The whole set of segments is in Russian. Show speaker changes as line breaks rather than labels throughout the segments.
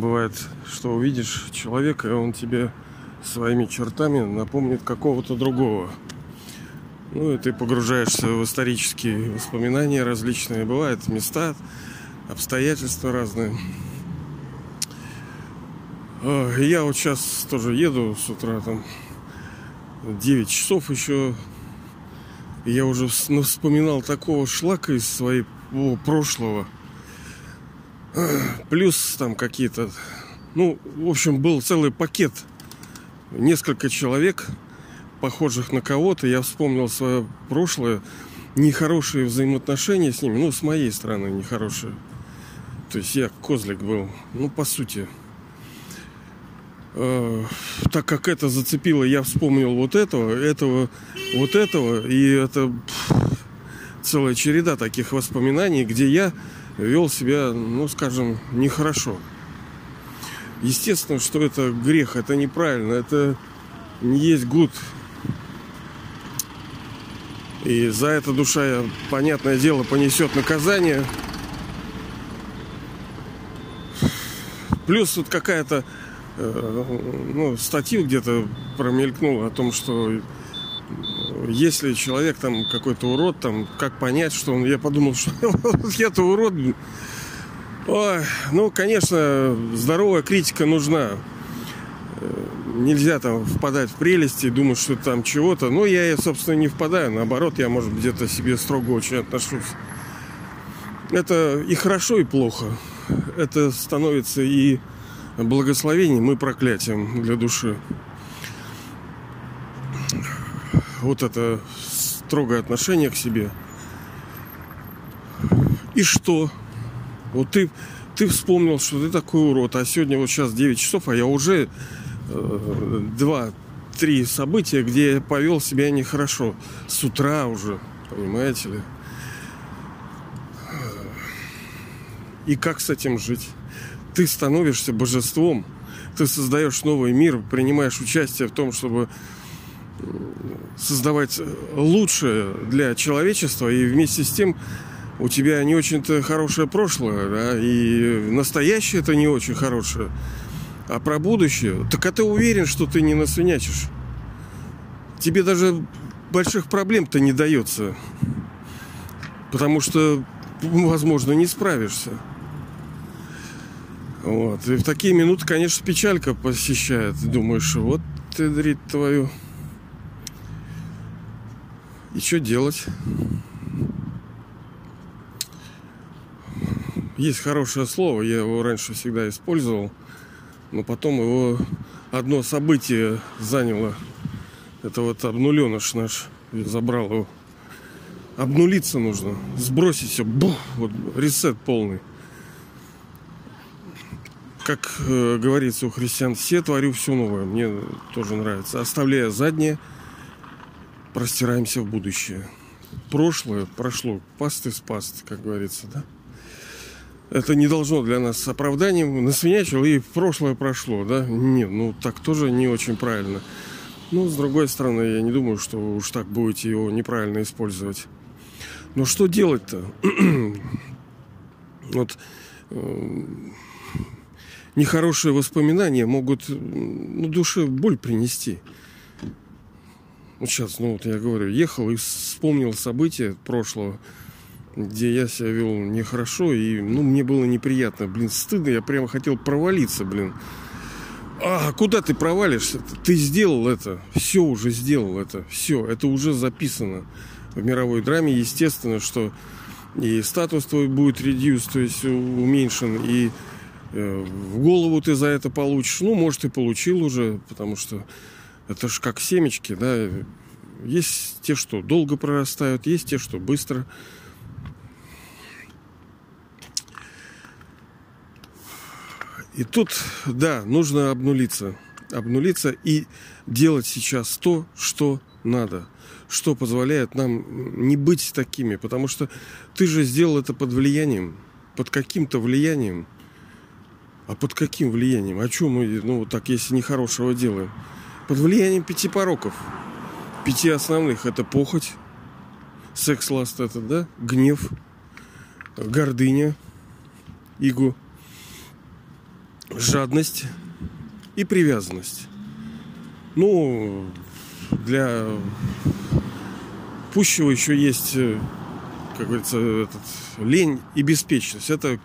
Бывает, что увидишь человека, и он тебе своими чертами напомнит какого-то другого. Ну и ты погружаешься в исторические воспоминания различные. Бывают места, обстоятельства разные. А, я вот сейчас тоже еду с утра, там 9 часов еще. Я уже ну, вспоминал такого шлака из своего прошлого. Плюс там какие-то... Ну, в общем, был целый пакет. Несколько человек, похожих на кого-то. Я вспомнил свое прошлое. Нехорошие взаимоотношения с ними. Ну, с моей стороны нехорошие. То есть я козлик был. Ну, по сути. Э, так как это зацепило, я вспомнил вот этого, этого, вот этого. И это пфф, целая череда таких воспоминаний, где я вел себя, ну, скажем, нехорошо. Естественно, что это грех, это неправильно, это не есть гуд. И за это душа, понятное дело, понесет наказание. Плюс вот какая-то э, ну, статья где-то промелькнула о том, что если человек там какой-то урод, там, как понять, что он... Я подумал, что я-то урод. Ой, ну, конечно, здоровая критика нужна. Э, нельзя там впадать в прелести думать, что там чего-то. Но я, собственно, не впадаю. Наоборот, я, может, где-то себе строго очень отношусь. Это и хорошо, и плохо. Это становится и благословением, и проклятием для души вот это строгое отношение к себе. И что? Вот ты, ты вспомнил, что ты такой урод, а сегодня вот сейчас 9 часов, а я уже э, два, три события, где я повел себя нехорошо. С утра уже, понимаете ли. И как с этим жить? Ты становишься божеством, ты создаешь новый мир, принимаешь участие в том, чтобы создавать лучшее для человечества, и вместе с тем у тебя не очень-то хорошее прошлое, да, и настоящее это не очень хорошее. А про будущее, так а ты уверен, что ты не насвинячишь? Тебе даже больших проблем-то не дается. Потому что, возможно, не справишься. Вот. И в такие минуты, конечно, печалька посещает. Думаешь, вот ты, дрит твою. И что делать? Есть хорошее слово, я его раньше всегда использовал, но потом его одно событие заняло. Это вот обнуленыш наш забрал его. Обнулиться нужно, сбросить все, бух, вот ресет полный. Как э, говорится у христиан, все творю все новое. Мне тоже нравится. Оставляя заднее, простираемся в будущее. Прошлое прошло, паст из паст, как говорится, да? Это не должно для нас оправданием. Насвинячил и прошлое прошло, да? Нет, ну так тоже не очень правильно. Но с другой стороны, я не думаю, что вы уж так будете его неправильно использовать. Но что делать-то? вот э, нехорошие воспоминания могут ну, душе боль принести. Вот сейчас, ну вот я говорю, ехал и вспомнил события прошлого, где я себя вел нехорошо, и ну, мне было неприятно, блин, стыдно, я прямо хотел провалиться, блин. А куда ты провалишься? Ты сделал это, все уже сделал это, все, это уже записано в мировой драме. Естественно, что и статус твой будет редюс, то есть уменьшен, и э, в голову ты за это получишь. Ну, может, и получил уже, потому что это же как семечки, да. Есть те, что долго прорастают, есть те, что быстро. И тут, да, нужно обнулиться. Обнулиться и делать сейчас то, что надо. Что позволяет нам не быть такими. Потому что ты же сделал это под влиянием. Под каким-то влиянием. А под каким влиянием? О чем мы, ну, так, если нехорошего делаем? Под влиянием пяти пороков. Пяти основных. Это похоть, секс-ласт это, да, гнев, гордыня, игу, жадность и привязанность. Ну, для пущего еще есть, э, как говорится, этот, лень и беспечность. Это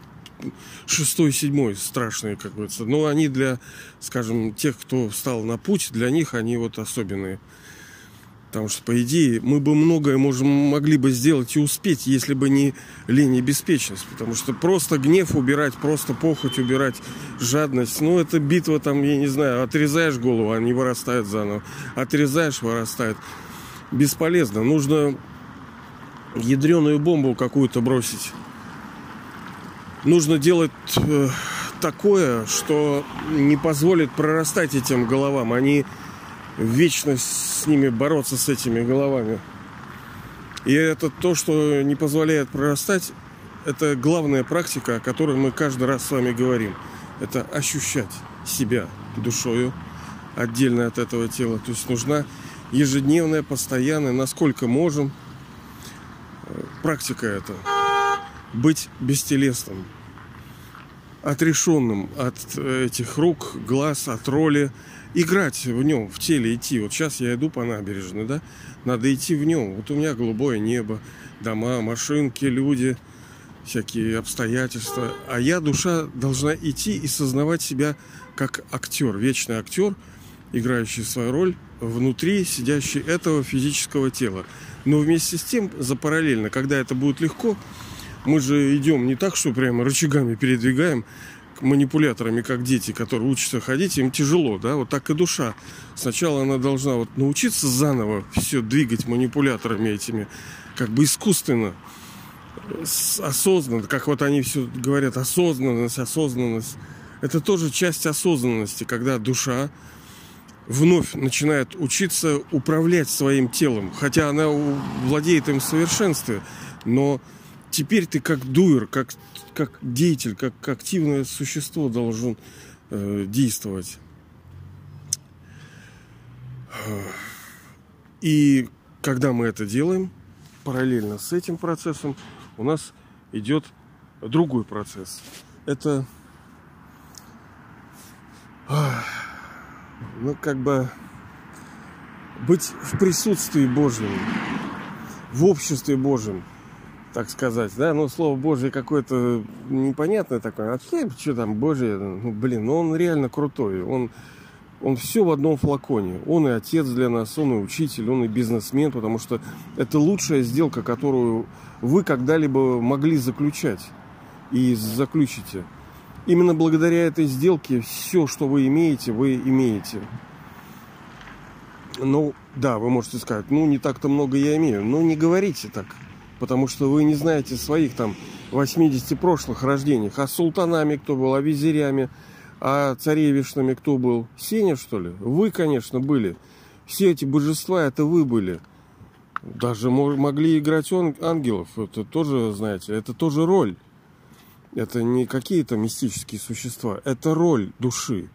шестой, седьмой страшные, как говорится. Но они для, скажем, тех, кто встал на путь, для них они вот особенные. Потому что, по идее, мы бы многое можем, могли бы сделать и успеть, если бы не лень и беспечность. Потому что просто гнев убирать, просто похоть убирать, жадность. Ну, это битва там, я не знаю, отрезаешь голову, они вырастают заново. Отрезаешь, вырастает. Бесполезно. Нужно ядреную бомбу какую-то бросить. Нужно делать э, такое, что не позволит прорастать этим головам. Они вечно с ними бороться, с этими головами. И это то, что не позволяет прорастать, это главная практика, о которой мы каждый раз с вами говорим. Это ощущать себя душою отдельно от этого тела. То есть нужна ежедневная, постоянная, насколько можем, э, практика это. Быть бестелесным, отрешенным от этих рук, глаз, от роли, играть в нем, в теле идти. Вот сейчас я иду по набережной, да, надо идти в нем. Вот у меня голубое небо, дома, машинки, люди, всякие обстоятельства. А я, душа, должна идти и сознавать себя как актер, вечный актер, играющий свою роль внутри сидящий этого физического тела. Но вместе с тем, за параллельно, когда это будет легко, мы же идем не так, что прямо рычагами передвигаем, манипуляторами, как дети, которые учатся ходить, им тяжело, да, вот так и душа. Сначала она должна вот научиться заново все двигать манипуляторами этими, как бы искусственно, осознанно, как вот они все говорят, осознанность, осознанность. Это тоже часть осознанности, когда душа вновь начинает учиться управлять своим телом, хотя она владеет им в совершенстве, но теперь ты как дуэр, как, как деятель, как активное существо должен э, действовать. И когда мы это делаем, параллельно с этим процессом у нас идет другой процесс. Это ну, как бы быть в присутствии Божьем, в обществе Божьем – так сказать, да, ну, слово Божье какое-то непонятное такое, а что там Божье, ну, блин, ну, он реально крутой, он, он все в одном флаконе, он и отец для нас, он и учитель, он и бизнесмен, потому что это лучшая сделка, которую вы когда-либо могли заключать и заключите. Именно благодаря этой сделке все, что вы имеете, вы имеете. Ну, да, вы можете сказать, ну, не так-то много я имею. Но не говорите так потому что вы не знаете своих там 80 прошлых рождений. А султанами кто был, а визирями, а царевишнами кто был? Сеня, что ли? Вы, конечно, были. Все эти божества, это вы были. Даже могли играть ангелов. Это тоже, знаете, это тоже роль. Это не какие-то мистические существа. Это роль души.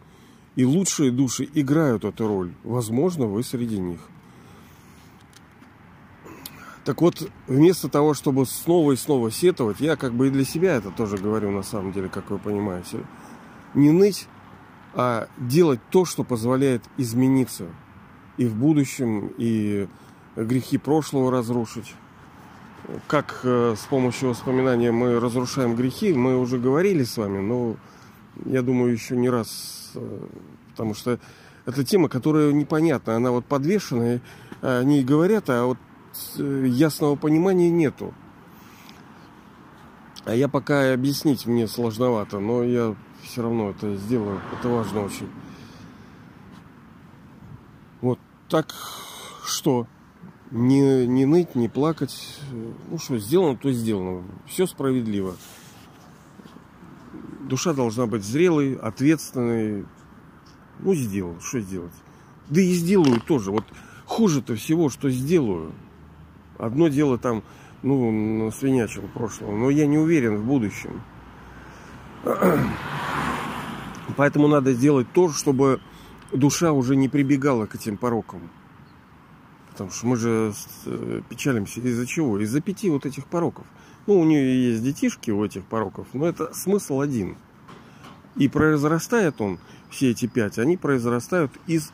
И лучшие души играют эту роль. Возможно, вы среди них. Так вот, вместо того, чтобы снова и снова сетовать, я как бы и для себя это тоже говорю на самом деле, как вы понимаете, не ныть, а делать то, что позволяет измениться и в будущем, и грехи прошлого разрушить. Как э, с помощью воспоминания мы разрушаем грехи, мы уже говорили с вами, но я думаю, еще не раз, э, потому что это тема, которая непонятна, она вот подвешенная, они говорят, а вот ясного понимания нету. А я пока объяснить мне сложновато, но я все равно это сделаю. Это важно очень. Вот так что? Не, не ныть, не плакать. Ну что, сделано, то сделано. Все справедливо. Душа должна быть зрелой, ответственной. Ну, сделал, что сделать? Да и сделаю тоже. Вот хуже-то всего, что сделаю. Одно дело там, ну, свинячил прошлого, но я не уверен в будущем. Поэтому надо сделать то, чтобы душа уже не прибегала к этим порокам. Потому что мы же э, печалимся из-за чего? Из-за пяти вот этих пороков. Ну, у нее есть детишки у этих пороков, но это смысл один. И произрастает он, все эти пять, они произрастают из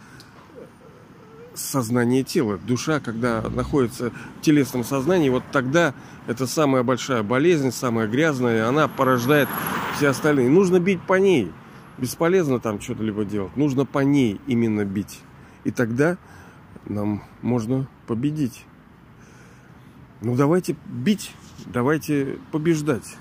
сознания тела. Душа, когда находится в телесном сознании, вот тогда это самая большая болезнь, самая грязная, она порождает все остальные. Нужно бить по ней. Бесполезно там что-то либо делать. Нужно по ней именно бить. И тогда нам можно победить. Ну давайте бить, давайте побеждать.